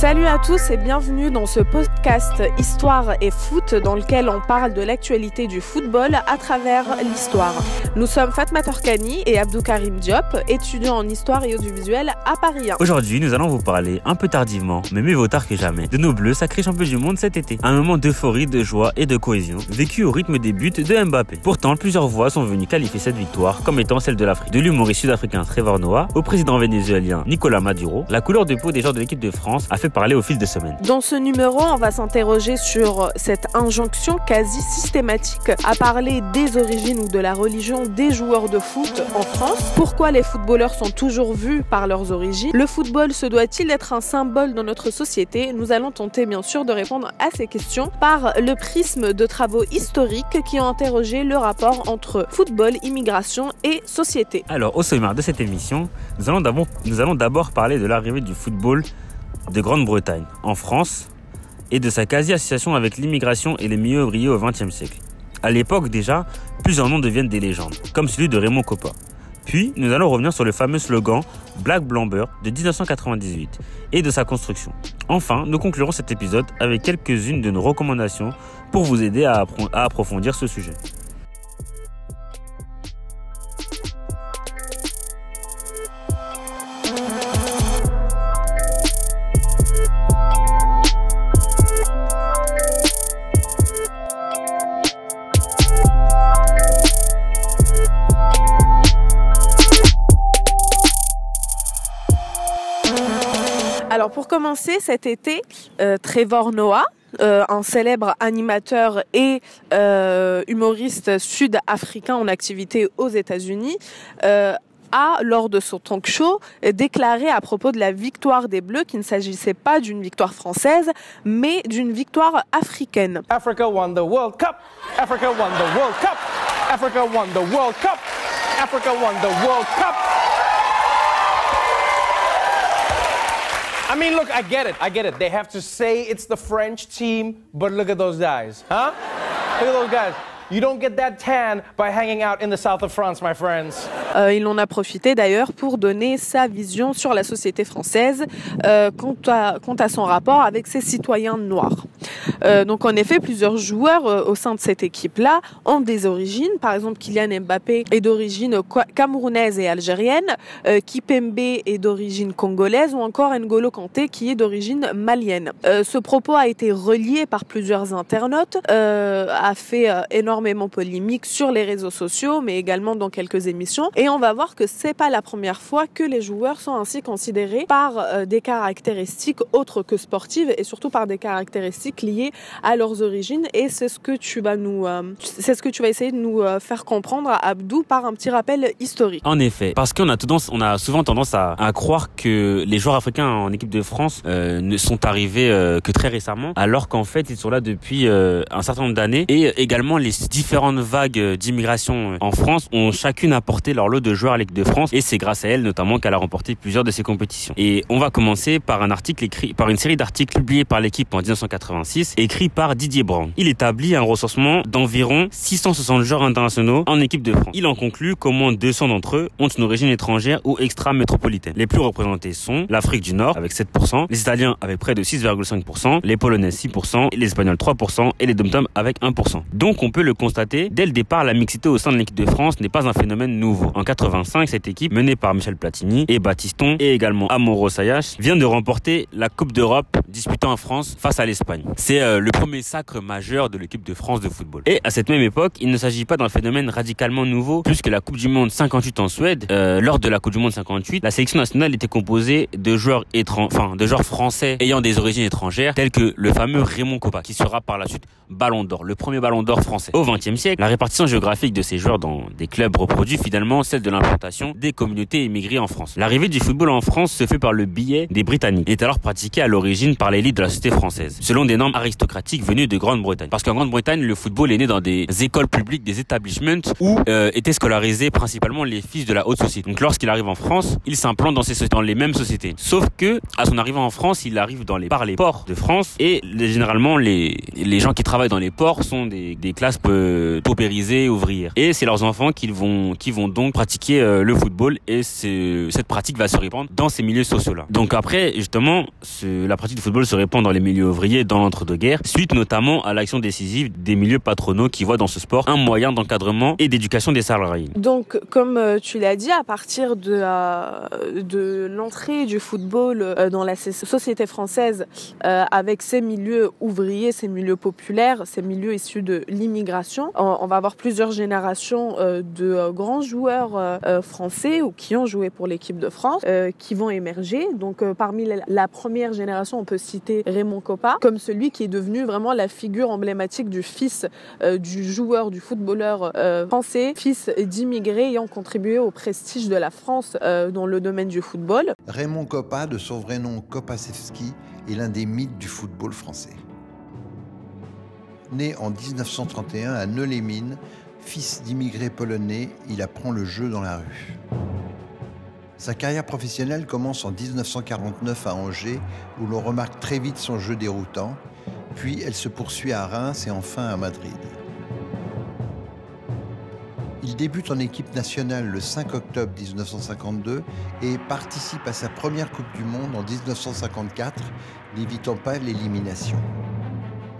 Salut à tous et bienvenue dans ce podcast Histoire et foot dans lequel on parle de l'actualité du football à travers l'histoire. Nous sommes Fatma Torkani et Abdou Karim Diop, étudiants en histoire et audiovisuel à Paris 1. Aujourd'hui, nous allons vous parler un peu tardivement, mais mieux vaut tard que jamais, de nos bleus sacrés champions du monde cet été. Un moment d'euphorie, de joie et de cohésion, vécu au rythme des buts de Mbappé. Pourtant, plusieurs voix sont venues qualifier cette victoire comme étant celle de l'Afrique. De l'humoriste sud-africain Trevor Noah au président vénézuélien Nicolas Maduro, la couleur de peau des joueurs de l'équipe de France a fait parler au fil des semaines. Dans ce numéro, on va s'interroger sur cette injonction quasi systématique à parler des origines ou de la religion des joueurs de foot en France. Pourquoi les footballeurs sont toujours vus par leurs origines? Le football se doit-il être un symbole dans notre société? Nous allons tenter bien sûr de répondre à ces questions par le prisme de travaux historiques qui ont interrogé le rapport entre football, immigration et société. Alors, au sommaire de cette émission, nous allons d'abord, nous allons d'abord parler de l'arrivée du football de Grande-Bretagne en France et de sa quasi-association avec l'immigration et les milieux ouvriers au XXe siècle. À l'époque déjà, plusieurs noms deviennent des légendes, comme celui de Raymond Coppa. Puis, nous allons revenir sur le fameux slogan Black Blamber de 1998 et de sa construction. Enfin, nous conclurons cet épisode avec quelques-unes de nos recommandations pour vous aider à, à approfondir ce sujet. Alors pour commencer, cet été, euh, Trevor Noah, euh, un célèbre animateur et euh, humoriste sud-africain en activité aux États-Unis, a, lors de son talk show, déclaré à propos de la victoire des Bleus qu'il ne s'agissait pas d'une victoire française, mais d'une victoire africaine. Africa won the World Cup. Africa won the World Cup. Africa won the World Cup. Africa won the World Cup. I mean, look, I get it. I get it. They have to say it's the French team, but look at those guys, huh? Look at those guys. You don't get that tan by hanging out in the south of France, my friends. Euh, il en a profité d'ailleurs pour donner sa vision sur la société française euh, quant, à, quant à son rapport avec ses citoyens noirs. Euh, donc en effet, plusieurs joueurs euh, au sein de cette équipe-là ont des origines. Par exemple, Kylian Mbappé est d'origine camerounaise et algérienne, euh, Kipembe est d'origine congolaise ou encore N'Golo Kanté qui est d'origine malienne. Euh, ce propos a été relié par plusieurs internautes, euh, a fait énormément polémique sur les réseaux sociaux, mais également dans quelques émissions. Et on va voir que c'est pas la première fois que les joueurs sont ainsi considérés par euh, des caractéristiques autres que sportives et surtout par des caractéristiques liées à leurs origines. Et c'est ce que tu vas nous, euh, c'est ce que tu vas essayer de nous euh, faire comprendre, Abdou, par un petit rappel historique. En effet, parce qu'on a tendance, on a souvent tendance à, à, croire que les joueurs africains en équipe de France euh, ne sont arrivés que très récemment, alors qu'en fait ils sont là depuis un certain nombre d'années. Et également les différentes vagues d'immigration en France ont chacune apporté leur lot de joueurs à l'équipe de France, et c'est grâce à elle notamment qu'elle a remporté plusieurs de ces compétitions. Et on va commencer par un article écrit, par une série d'articles publiés par l'équipe en 1986, écrit par Didier Brand. Il établit un recensement d'environ 660 joueurs internationaux en équipe de France. Il en conclut qu'au moins 200 d'entre eux ont une origine étrangère ou extra-métropolitaine. Les plus représentés sont l'Afrique du Nord avec 7%, les Italiens avec près de 6,5%, les Polonais 6%, les Espagnols 3% et les Dom-Tom avec 1%. Donc on peut le constater, dès le départ, la mixité au sein de l'équipe de France n'est pas un phénomène nouveau. En 85, cette équipe, menée par Michel Platini et Baptiston et également Amoro Sayash, vient de remporter la Coupe d'Europe disputant en France face à l'Espagne. C'est euh, le premier sacre majeur de l'équipe de France de football. Et à cette même époque, il ne s'agit pas d'un phénomène radicalement nouveau, puisque la Coupe du Monde 58 en Suède, euh, lors de la Coupe du Monde 58, la sélection nationale était composée de joueurs enfin de joueurs français ayant des origines étrangères, tels que le fameux Raymond Coppa, qui sera par la suite Ballon d'Or, le premier Ballon d'Or français. Au XXe siècle, la répartition géographique de ces joueurs dans des clubs reproduit finalement celle de l'implantation des communautés immigrées en France. L'arrivée du football en France se fait par le biais des Britanniques, et est alors pratiquée à l'origine par l'élite de la société française, selon des normes aristocratiques venues de Grande-Bretagne. Parce qu'en Grande-Bretagne, le football est né dans des écoles publiques, des établissements où euh, étaient scolarisés principalement les fils de la haute société. Donc lorsqu'il arrive en France, il s'implante dans, dans les mêmes sociétés. Sauf que à son arrivée en France, il arrive dans les, par les ports de France et les, généralement les, les gens qui travaillent dans les ports sont des, des classes euh, paupérisées, ouvrières. Et c'est leurs enfants qui vont, qui vont donc pratiquer euh, le football et cette pratique va se répandre dans ces milieux sociaux-là. Donc après, justement, la pratique du football se répand dans les milieux ouvriers, dans l'entre-deux-guerres, suite notamment à l'action décisive des milieux patronaux qui voient dans ce sport un moyen d'encadrement et d'éducation des salariés. Donc, comme euh, tu l'as dit, à partir de, de l'entrée du football dans la société française, avec ces milieux ouvriers, ces milieux populaires, ces milieux issus de l'immigration, on, va avoir plusieurs générations euh, de euh, grands joueurs euh, français ou qui ont joué pour l'équipe de France qui vont émerger. Donc parmi la, première génération, on peut citer Raymond Coppa comme celui qui est devenu vraiment la figure emblématique du fils du joueur, du footballeur français, fils d'immigrés ayant contribué au prestige de la France dans le domaine du football. Raymond Coppa, de son vrai nom Kopacewski, est l'un des mythes du football français. Né en 1931 à Neulémine, fils d'immigrés polonais, il apprend le jeu dans la rue. Sa carrière professionnelle commence en 1949 à Angers, où l'on remarque très vite son jeu déroutant, puis elle se poursuit à Reims et enfin à Madrid. Il débute en équipe nationale le 5 octobre 1952 et participe à sa première Coupe du Monde en 1954, n'évitant pas l'élimination.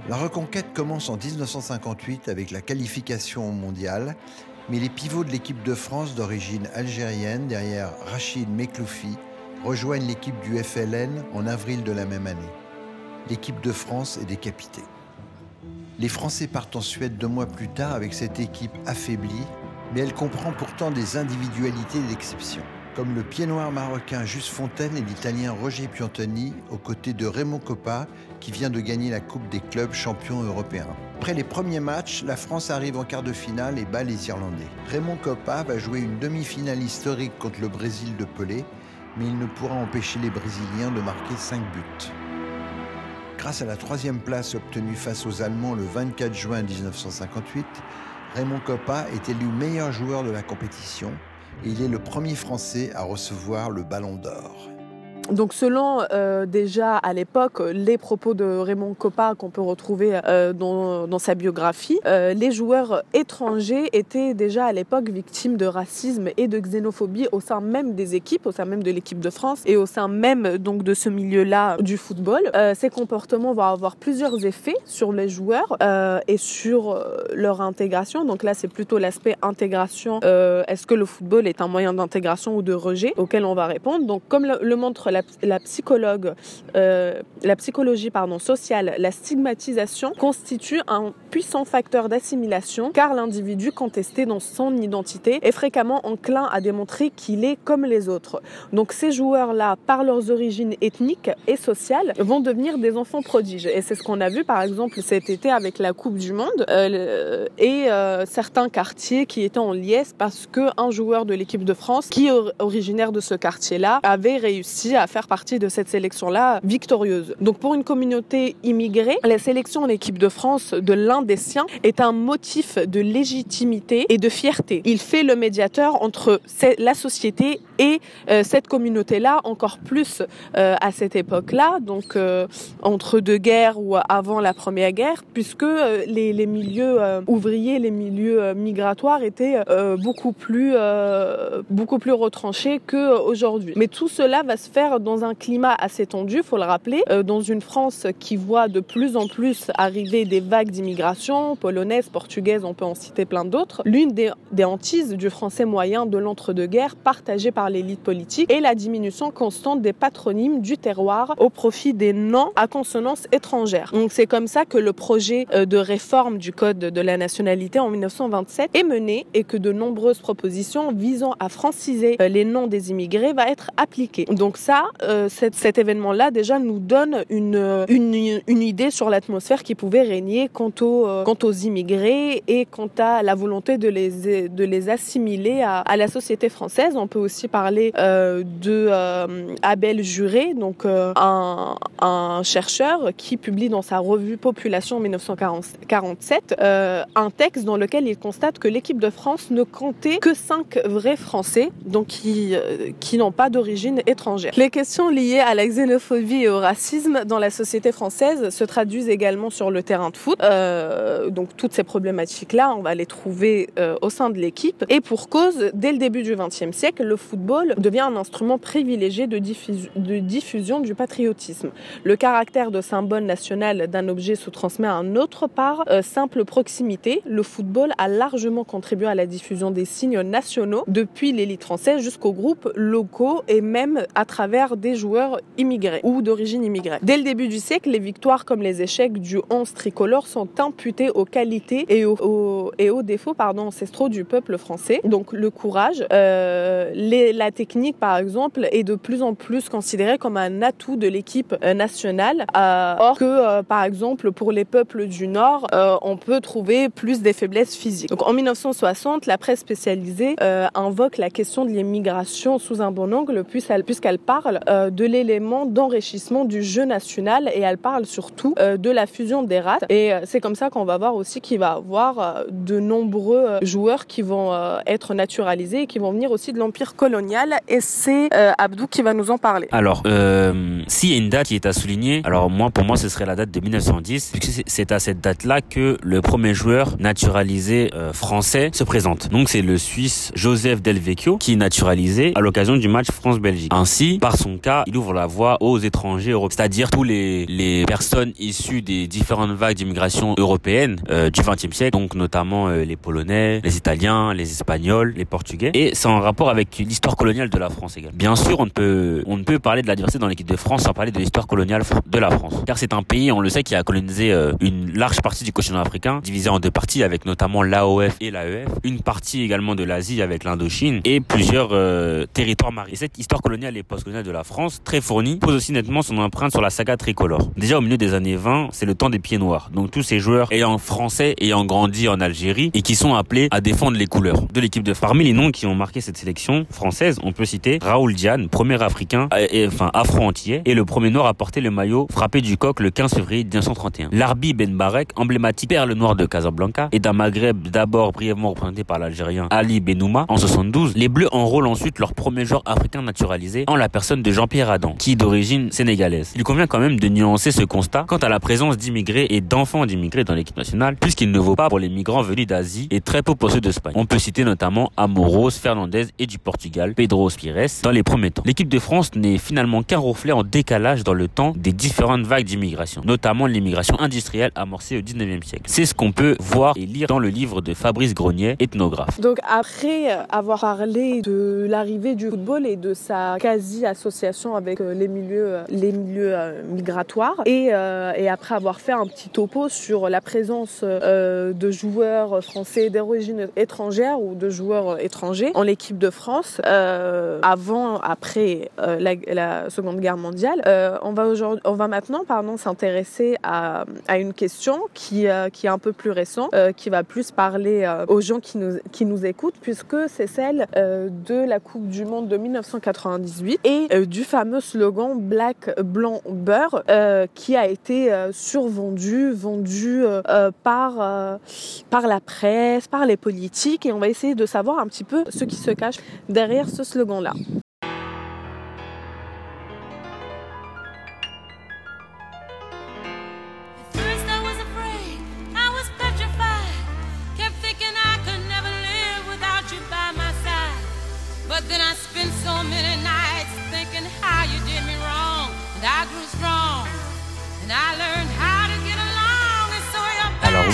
La reconquête commence en 1958 avec la qualification au mondial, mais les pivots de l'équipe de France d'origine algérienne, derrière Rachid Mekloufi, rejoignent l'équipe du FLN en avril de la même année. L'équipe de France est décapitée. Les Français partent en Suède deux mois plus tard avec cette équipe affaiblie, mais elle comprend pourtant des individualités d'exception comme le pied noir marocain Juste Fontaine et l'italien Roger Piantoni, aux côtés de Raymond Coppa, qui vient de gagner la Coupe des clubs champions européens. Après les premiers matchs, la France arrive en quart de finale et bat les Irlandais. Raymond Coppa va jouer une demi-finale historique contre le Brésil de Pelé, mais il ne pourra empêcher les Brésiliens de marquer 5 buts. Grâce à la troisième place obtenue face aux Allemands le 24 juin 1958, Raymond Coppa est élu meilleur joueur de la compétition il est le premier Français à recevoir le Ballon d'Or. Donc selon euh, déjà à l'époque les propos de Raymond Coppa qu'on peut retrouver euh, dans, dans, sa biographie, euh, les joueurs étrangers étaient déjà à l'époque victimes de racisme et de xénophobie au sein même des équipes, au sein même de l'équipe de France et au sein même donc de ce milieu-là du football. ces comportements vont avoir plusieurs effets sur les joueurs et sur leur intégration. Donc là c'est plutôt l'aspect intégration. Est-ce que le football est un moyen d'intégration ou de rejet auquel on va répondre. Donc comme le montre la psychologue, euh, la psychologie pardon, sociale, la stigmatisation constitue un puissant facteur d'assimilation car l'individu contesté dans son identité est fréquemment enclin à démontrer qu'il est comme les autres. Donc ces joueurs-là, par leurs origines ethniques et sociales, vont devenir des enfants prodiges. Et c'est ce qu'on a vu par exemple cet été avec la Coupe du Monde euh, et euh, certains quartiers qui étaient en liesse parce qu'un joueur de l'équipe de France, qui est originaire de ce quartier-là, avait réussi à faire partie de cette sélection-là victorieuse. Donc pour une communauté immigrée, la sélection en équipe de France de l'un des siens est un motif de légitimité et de fierté. Il fait le médiateur entre la société et euh, cette communauté-là, encore plus euh, à cette époque-là, donc euh, entre deux guerres ou avant la première guerre, puisque les, les milieux ouvriers, les milieux migratoires étaient beaucoup plus beaucoup plus retranchés qu'aujourd'hui. Mais tout cela va se faire dans un climat assez tendu, faut le rappeler, euh, dans une France qui voit de plus en plus arriver des vagues d'immigration, polonaise, portugaise, on peut en citer plein d'autres. L'une des, des hantises du français moyen de l'entre-deux-guerres, partagée par l'élite politique, est la diminution constante des patronymes du terroir au profit des noms à consonance étrangère. Donc c'est comme ça que le projet euh, de réforme du code de la nationalité en 1927 est mené et que de nombreuses propositions visant à franciser euh, les noms des immigrés va être appliquées. Donc ça, euh, cet, événement-là déjà nous donne une, idée sur l'atmosphère qui pouvait régner quant, euh, aux immigrés et quant à la volonté de les, assimiler à, la société française. On peut aussi parler euh, de Abel Juré, donc un, un, chercheur qui publie dans sa revue Population en 1947 un texte dans lequel il constate que l'équipe de France ne comptait que cinq vrais Français, donc qui, n'ont pas d'origine étrangère. Questions liées à la xénophobie et au racisme dans la société française se traduisent également sur le terrain de foot. Euh, donc toutes ces problématiques-là, on va les trouver euh, au sein de l'équipe. Et pour cause, dès le début du XXe siècle, le football devient un instrument privilégié de, de diffusion du patriotisme. Le caractère de symbole national d'un objet se transmet à un autre par euh, simple proximité. Le football a largement contribué à la diffusion des signes nationaux depuis l'élite française jusqu'aux groupes locaux et même à travers des joueurs immigrés ou d'origine immigrée. Dès le début du siècle, les victoires comme les échecs du 11 tricolore sont imputées aux qualités et aux, défauts pardon, ancestraux du peuple français. Donc le courage, euh, la technique par exemple est de plus en plus considérée comme un atout de l'équipe euh, nationale, euh, or que euh, par exemple pour les peuples du Nord, euh, on peut trouver plus des faiblesses physiques. Donc en 1960, la presse spécialisée invoque la question de l'immigration sous un bon angle puisqu'elle parle de l'élément d'enrichissement du jeu national et elle parle surtout de la fusion des races. Et c'est comme ça qu'on va voir aussi qu'il va y avoir de nombreux joueurs qui vont être naturalisés et qui vont venir aussi de l'empire colonial. Et c'est Abdou qui va nous en parler. Alors, euh, s'il y a une date qui est à souligner, alors moi, pour moi, ce serait la date de 1910, puisque c'est à cette date-là que le premier joueur naturalisé euh, français se présente. Donc c'est le Suisse Joseph Delvecchio qui est naturalisé à l'occasion du match France-Belgique. Ainsi, par son cas, il ouvre la voie aux étrangers européens, c'est-à-dire tous les, les personnes issues des différentes vagues d'immigration européenne euh, du XXe siècle, donc notamment euh, les Polonais, les Italiens, les Espagnols, les Portugais. Et c'est en rapport avec l'histoire coloniale de la France également. Bien sûr, on ne peut on ne peut parler de la diversité dans l'équipe de France sans parler de l'histoire coloniale de la France. Car c'est un pays, on le sait, qui a colonisé euh, une large partie du continent africain, divisé en deux parties avec notamment l'AOF et l'AEF, une partie également de l'Asie avec l'Indochine et plusieurs euh, territoires marins. Et cette histoire coloniale et postcoloniale de la France, très fournie, pose aussi nettement son empreinte sur la saga tricolore. Déjà au milieu des années 20, c'est le temps des pieds noirs. Donc tous ces joueurs ayant français, ayant grandi en Algérie et qui sont appelés à défendre les couleurs de l'équipe de Parmi les noms qui ont marqué cette sélection française, on peut citer Raoul Diane, premier africain, enfin afro-antillais, et le premier noir à porter le maillot frappé du coq le 15 février 1931. Larbi Ben Barek, emblématique perle noire de Casablanca, et d'un Maghreb d'abord brièvement représenté par l'Algérien Ali Benouma en 72, les Bleus enrôlent ensuite leur premier joueur africain naturalisé en la de Jean-Pierre Adam, qui est d'origine sénégalaise. Il convient quand même de nuancer ce constat quant à la présence d'immigrés et d'enfants d'immigrés dans l'équipe nationale, puisqu'il ne vaut pas pour les migrants venus d'Asie et très peu pour ceux d'Espagne. On peut citer notamment Amoros, Fernandez et du Portugal, Pedro Spires dans les premiers temps. L'équipe de France n'est finalement qu'un reflet en décalage dans le temps des différentes vagues d'immigration, notamment l'immigration industrielle amorcée au 19e siècle. C'est ce qu'on peut voir et lire dans le livre de Fabrice Grenier, ethnographe. Donc après avoir parlé de l'arrivée du football et de sa quasi-association avec euh, les milieux, euh, les milieux euh, migratoires, et, après avoir fait un petit topo sur la présence de joueurs français d'origine étrangère ou de joueurs étrangers en l'équipe de France, avant, après la, Seconde Guerre mondiale, on va on va maintenant, s'intéresser à, à, une question qui, qui est un peu plus récente, qui va plus parler aux gens qui nous, qui nous écoutent, puisque c'est celle de la Coupe du Monde de 1998 et du fameux slogan Black, Blanc, Beurre, qui a été survendu, vendu par, par la presse, par les politiques, et on va essayer de savoir un petit peu ce qui se cache derrière ce slogan-là.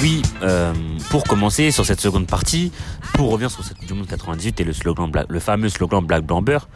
Oui, euh, pour commencer sur cette seconde partie, pour revenir sur cette du Monde 98 et le slogan, le fameux slogan Black Blanc Beurre,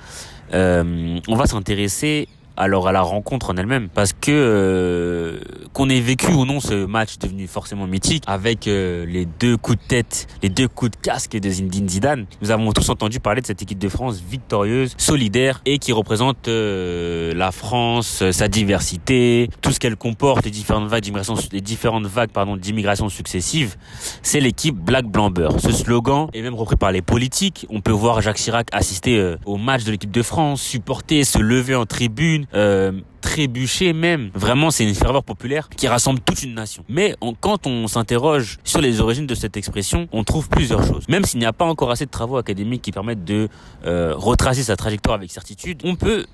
euh, on va s'intéresser alors à la rencontre en elle-même parce que euh, qu'on ait vécu ou non ce match devenu forcément mythique avec euh, les deux coups de tête, les deux coups de casque de Zinedine Zidane, nous avons tous entendu parler de cette équipe de France victorieuse, solidaire et qui représente euh, la France, sa diversité, tout ce qu'elle comporte, les différentes vagues d'immigration, les différentes vagues pardon d'immigration successives. C'est l'équipe Black Blanc Beurre. Ce slogan est même repris par les politiques. On peut voir Jacques Chirac assister au match de l'équipe de France, supporter, se lever en tribune commune, euh, trébuchée même. Vraiment, c'est une ferveur populaire qui rassemble toute une nation. Mais quand on s'interroge sur les origines de cette expression, on trouve plusieurs choses. Même s'il n'y a pas encore assez de travaux académiques qui permettent de euh, retracer sa trajectoire avec certitude, on peut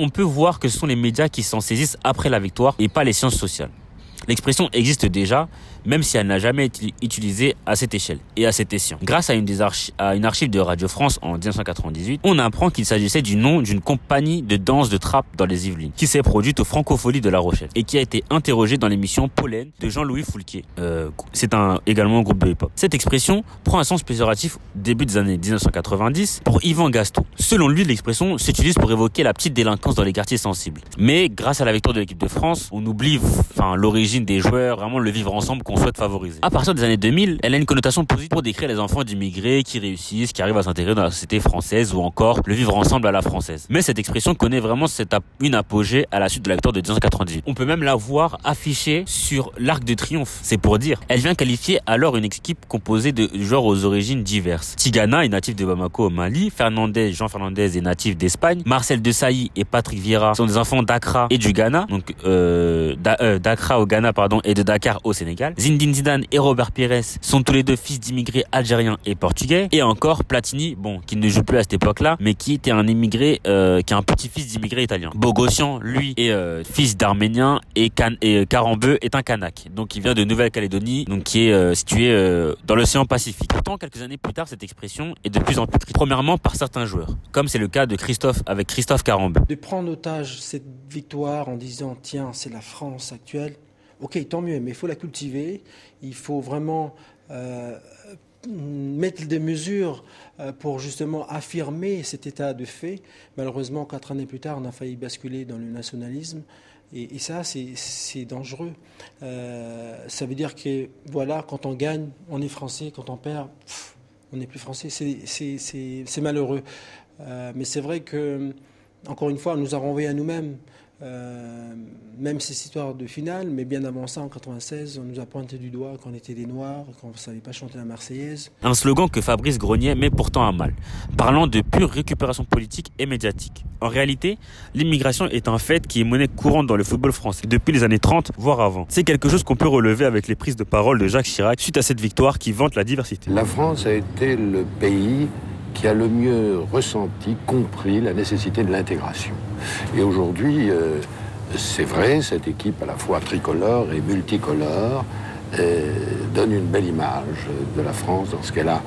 on peut voir que ce sont les médias qui s'en saisissent après la victoire et pas les sciences sociales. L'expression existe déjà, même si elle n'a jamais été utilisée à cette échelle et à cet escient. Grâce à une, des à une archive de Radio France en 1998, on apprend qu'il s'agissait du nom d'une compagnie de danse de trappe dans les Yvelines, qui s'est produite au Francofolie de La Rochelle et qui a été interrogée dans l'émission Pollen de Jean-Louis Foulquier. Euh, c'est également un groupe de hip-hop. Cette expression prend un sens péjoratif début des années 1990 pour Yvan Gaston. Selon lui, l'expression s'utilise pour évoquer la petite délinquance dans les quartiers sensibles. Mais grâce à la victoire de l'équipe de France, on oublie l'origine des joueurs, vraiment le vivre ensemble qu'on souhaite. À partir des années 2000, elle a une connotation positive pour décrire les enfants d'immigrés qui réussissent, qui arrivent à s'intégrer dans la société française ou encore le vivre ensemble à la française. Mais cette expression connaît vraiment une apogée à la suite de la victoire de 1998. On peut même la voir affichée sur l'Arc de Triomphe. C'est pour dire. Elle vient qualifier alors une équipe composée de joueurs aux origines diverses. Tigana est natif de Bamako au Mali, Fernandez, Jean Fernandez est natif d'Espagne, Marcel Desailly et Patrick Vieira sont des enfants d'Accra et du Ghana, donc euh, euh d'Accra au Ghana pardon et de Dakar au Sénégal. Zinedine Zidane et Robert Pires sont tous les deux fils d'immigrés algériens et portugais. Et encore Platini, bon, qui ne joue plus à cette époque-là, mais qui était un immigré, euh, qui est un petit-fils d'immigrés italiens. Bogossian, lui, est euh, fils d'Arménien et, Can Carambeu est un Kanak. Donc il vient de Nouvelle-Calédonie, donc qui est euh, situé dans l'océan Pacifique. Pourtant, quelques années plus tard, cette expression est de plus en plus Premièrement, par certains joueurs, comme c'est le cas de Christophe avec Christophe Carambeu. De prendre otage cette victoire en disant tiens, c'est la France actuelle ok, tant mieux, mais il faut la cultiver, il faut vraiment euh, mettre des mesures euh, pour justement affirmer cet état de fait. Malheureusement, quatre années plus tard, on a failli basculer dans le nationalisme. Et, ça, c'est dangereux. Euh, ça veut dire que, voilà, quand on gagne, on est français. Quand on perd, on n'est plus français. C'est malheureux. mais c'est vrai que, encore une fois, on nous a renvoyé à nous-mêmes. Euh, même ces histoires de finale, mais bien avant ça, en 96, on nous a pointé du doigt qu'on était des Noirs, qu'on ne savait pas chanter la Marseillaise. Un slogan que Fabrice Grenier met pourtant à mal, parlant de pure récupération politique et médiatique. En réalité, l'immigration est un fait qui est monnaie courante dans le football français depuis les années 30, voire avant. C'est quelque chose qu'on peut relever avec les prises de parole de Jacques Chirac suite à cette victoire qui vante la diversité. La France a été le pays qui a le mieux ressenti, compris la nécessité de l'intégration. Et aujourd'hui, euh, c'est vrai, cette équipe à la fois tricolore et multicolore euh, donne une belle image de la France dans ce qu'elle a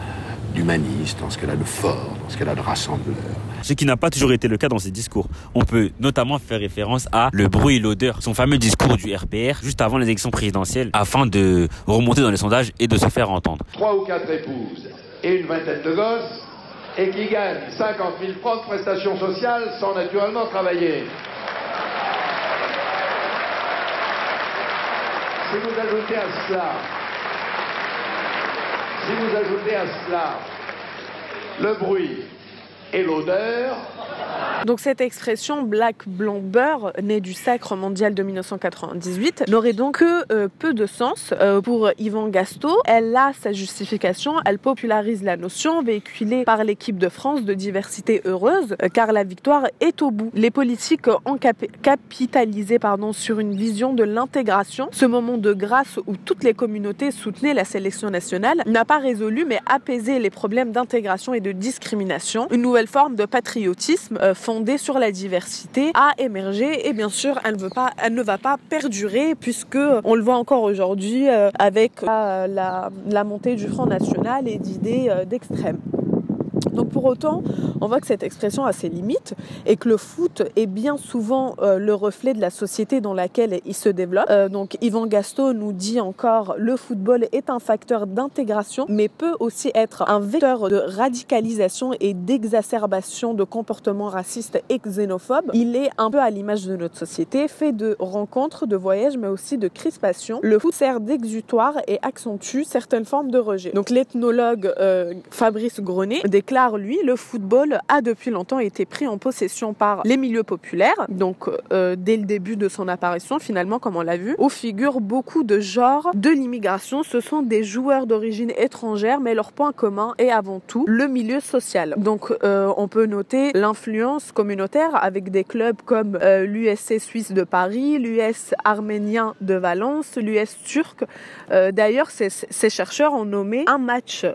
d'humaniste, dans ce qu'elle a de fort, dans ce qu'elle a de rassembleur. Ce qui n'a pas toujours été le cas dans ses discours. On peut notamment faire référence à le bruit et l'odeur, son fameux discours du RPR juste avant les élections présidentielles, afin de remonter dans les sondages et de se faire entendre. Trois ou quatre épouses et une vingtaine de gosses, et qui gagnent 50 000 francs de prestations sociales sans naturellement travailler. Si vous ajoutez à cela, si vous ajoutez à cela le bruit et l'odeur, donc cette expression black blanc beurre, née du sacre mondial de 1998, n'aurait donc que euh, peu de sens euh, pour Yvan Gasto. Elle a sa justification, elle popularise la notion véhiculée par l'équipe de France de diversité heureuse, euh, car la victoire est au bout. Les politiques ont capitalisé pardon, sur une vision de l'intégration. Ce moment de grâce où toutes les communautés soutenaient la sélection nationale n'a pas résolu mais apaisé les problèmes d'intégration et de discrimination. Une nouvelle forme de patriotisme fondée sur la diversité a émergé et bien sûr elle ne, veut pas, elle ne va pas perdurer puisque on le voit encore aujourd'hui euh, avec la, la, montée du Front National et d'idées euh, d'extrême. Donc pour autant, on voit que cette expression a ses limites et que le foot est bien souvent euh, le reflet de la société dans laquelle il se développe. Euh, donc Yvan Gasto nous dit encore le football est un facteur d'intégration mais peut aussi être un vecteur de radicalisation et d'exacerbation de comportements racistes et xénophobes. Il est un peu à l'image de notre société, fait de rencontres, de voyages mais aussi de crispations. Le foot sert d'exutoire et accentue certaines formes de rejet. Donc l'ethnologue euh, Fabrice Grenet déclare lui, le football a depuis longtemps été pris en possession par les milieux populaires. Donc, euh, dès le début de son apparition, finalement, comme on l'a vu, où figurent beaucoup de genres de l'immigration. Ce sont des joueurs d'origine étrangère, mais leur point commun est avant tout le milieu social. Donc, euh, on peut noter l'influence communautaire avec des clubs comme euh, l'USC suisse de Paris, l'US arménien de Valence, l'US turc. D'ailleurs, ces, chercheurs ont nommé un match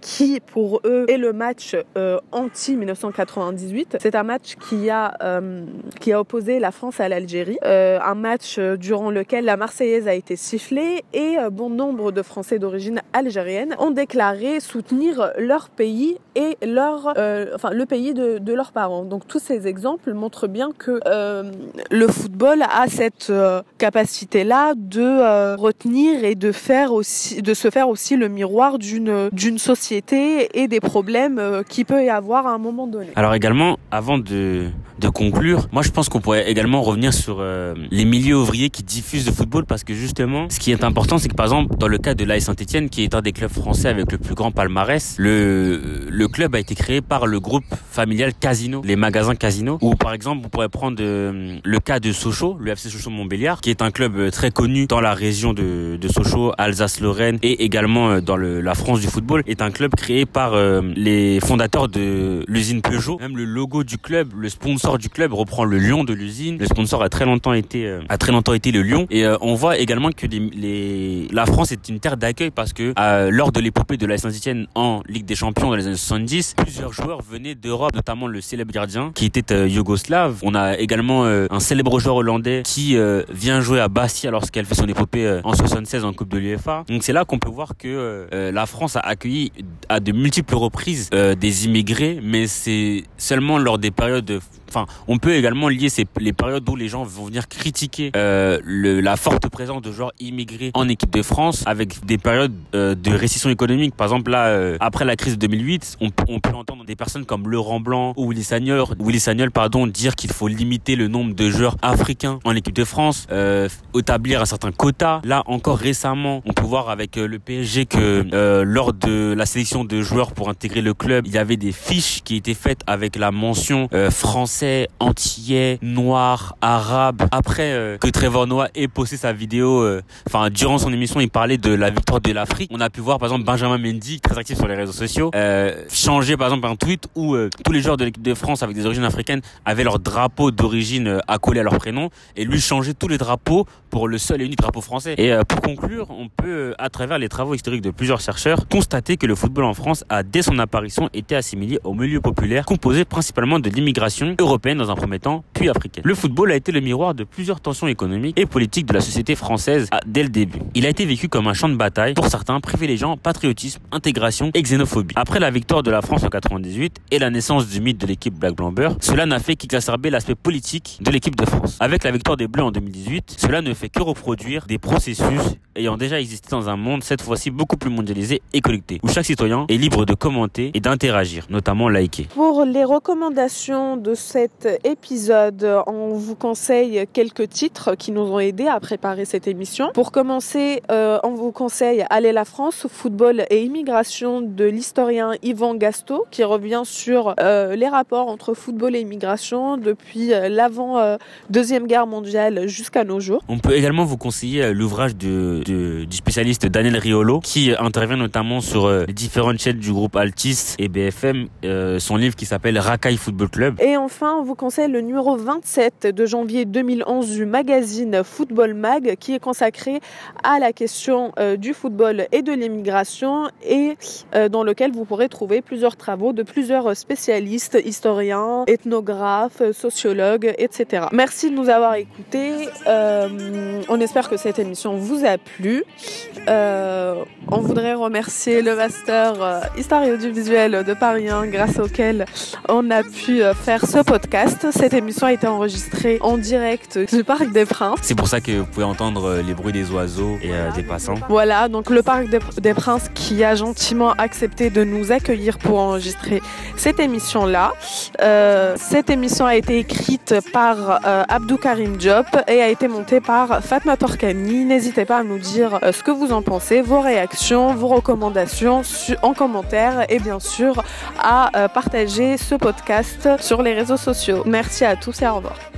qui, pour eux, est le match euh, anti-1998. C'est un match qui a, euh, qui a opposé la France à l'Algérie. Euh, un match durant lequel la Marseillaise a été sifflée et bon nombre de Français d'origine algérienne ont déclaré soutenir leur pays et leur, enfin, le pays de, de leurs parents. Donc tous ces exemples montrent bien que le football a cette capacité-là de retenir et de faire aussi, de se faire aussi le miroir d'une société et des problèmes euh, qui peut y avoir à un moment donné. Alors également, avant de, conclure, moi je pense qu'on pourrait également revenir sur euh, les milieux ouvriers qui diffusent le football parce que justement, ce qui est important, c'est que par exemple, dans le cas de l'AS Saint-Etienne, qui est un des clubs français avec le plus grand palmarès, le, club a été créé par le groupe familial Casino, les magasins Casino, ou par exemple, on pourrait prendre euh, le cas de Sochaux, le FC Sochaux Montbéliard, qui est un club euh, très connu dans la région de, Sochaux, Alsace-Lorraine et également dans la France du football, est un club créé par les fondateurs de l'usine Peugeot. Même le logo du club, le sponsor du club reprend le lion de l'usine. Le sponsor a très longtemps été euh, a très longtemps été le lion. Et euh, on voit également que la France est une terre d'accueil parce que euh, lors de l'épopée de la Saint-Etienne en Ligue des Champions dans les années 70, plusieurs joueurs venaient d'Europe, notamment le célèbre gardien qui était yougoslave. On a également un célèbre joueur hollandais qui vient jouer à Bastia lorsqu'elle fait son épopée en 76 en Coupe de l'UEFA. Donc c'est là qu'on peut voir que la France a accueilli à de multiples reprises des immigrés, mais c'est seulement lors des périodes de Enfin, on peut également lier les périodes où les gens vont venir critiquer euh, la forte présence de joueurs immigrés en équipe de France avec des périodes euh, de récession économique. Par exemple, là, euh, après la crise de 2008, on, peut entendre des personnes comme Laurent Blanc ou Willy Sagnol, pardon, dire qu'il faut limiter le nombre de joueurs africains en équipe de France, établir un certain quota. Là, encore récemment, on peut voir avec le PSG que lors de la sélection de joueurs pour intégrer le club, il y avait des fiches qui étaient faites avec la mention euh, français, antillais, noir, arabe. Après euh, que Trevor Noah ait posté sa vidéo, euh, enfin durant son émission, il parlait de la victoire de l'Afrique. On a pu voir par exemple Benjamin Mendy, très actif sur les réseaux sociaux, euh, changer par exemple un tweet où tous les joueurs de l'équipe de France avec des origines africaines avaient leur drapeau d'origine accolé à leur prénom et lui changer tous les drapeaux pour le seul et unique drapeau français. Et pour conclure, on peut, à travers les travaux historiques de plusieurs chercheurs, constater que le football en France a, dès son apparition, été assimilé au milieu populaire, composé principalement de l'immigration européenne dans un premier temps, puis africaine. Le football a été le miroir de plusieurs tensions économiques et politiques de la société française à- dès le début. Il a été vécu comme un champ de bataille, pour certains privilégiant patriotisme, intégration et xénophobie. Après la victoire de la France en 98 et la naissance du mythe de l'équipe Black Blamber, cela n'a fait qu'exacerber l'aspect politique de l'équipe de France. Avec la victoire des Bleus en 2018, cela ne fait que reproduire des processus ayant déjà existé dans un monde cette fois-ci beaucoup plus mondialisé et connecté, où chaque citoyen est libre de commenter et d'interagir, notamment liker. Pour les recommandations de cet épisode, on vous conseille quelques titres qui nous ont aidés à préparer cette émission. Pour commencer, euh, on vous conseille Aller la France, football et immigration de l'historien Yvan Gasto, qui revient sur euh, les rapports entre football et immigration depuis euh, l'avant deuxième guerre mondiale jusqu'à nos jours. On peut également vous conseiller l'ouvrage de, de- du spécialiste Daniel Riolo, qui intervient notamment sur les différentes chaînes du groupe Altis et BFM, son livre qui s'appelle Racaille Football Club. Et enfin, on vous conseille le numéro 27 de janvier 2011 du magazine Football Mag qui est consacré à la question euh, du football et de l'immigration et euh, dans lequel vous pourrez trouver plusieurs travaux de plusieurs spécialistes, historiens, ethnographes, sociologues, etc. Merci de nous avoir écoutés. Euh, on espère que cette émission vous a plu. On voudrait remercier le master Histoire et audiovisuel de Paris 1 grâce auquel on a pu faire ce cette émission a été enregistrée en direct du Parc des Princes. C'est pour ça que vous pouvez entendre euh, les bruits des oiseaux et euh, des passants. Voilà, donc le Parc des Princes qui a gentiment accepté de nous accueillir pour enregistrer cette émission-là. Euh, cette émission a été écrite par Abdou Karim Diop et a été montée par Fatma Torkani. N'hésitez pas à nous dire ce que vous en pensez, vos réactions, vos recommandations en commentaire et bien sûr à partager ce podcast sur les réseaux sociaux sociaux. Merci à tous et au revoir.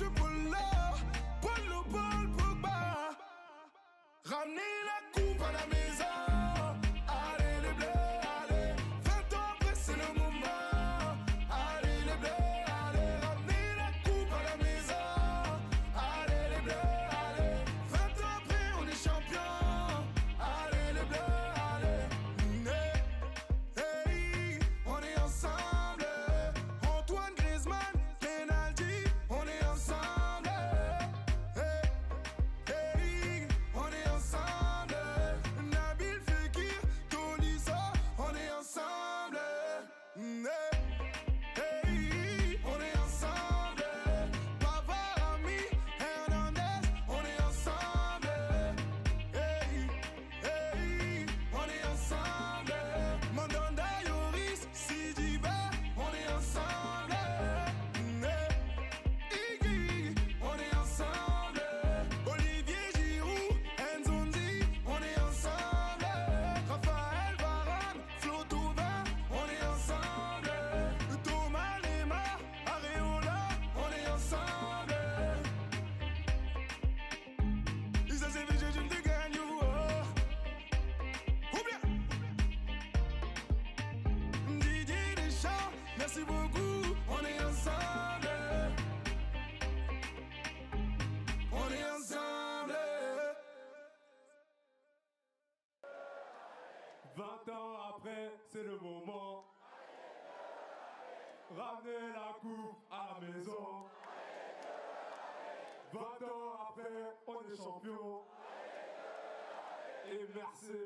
je peux 20 ans après, c'est le moment. Ramenez la coupe à la maison. 20 ans après, on est champion. Et merci.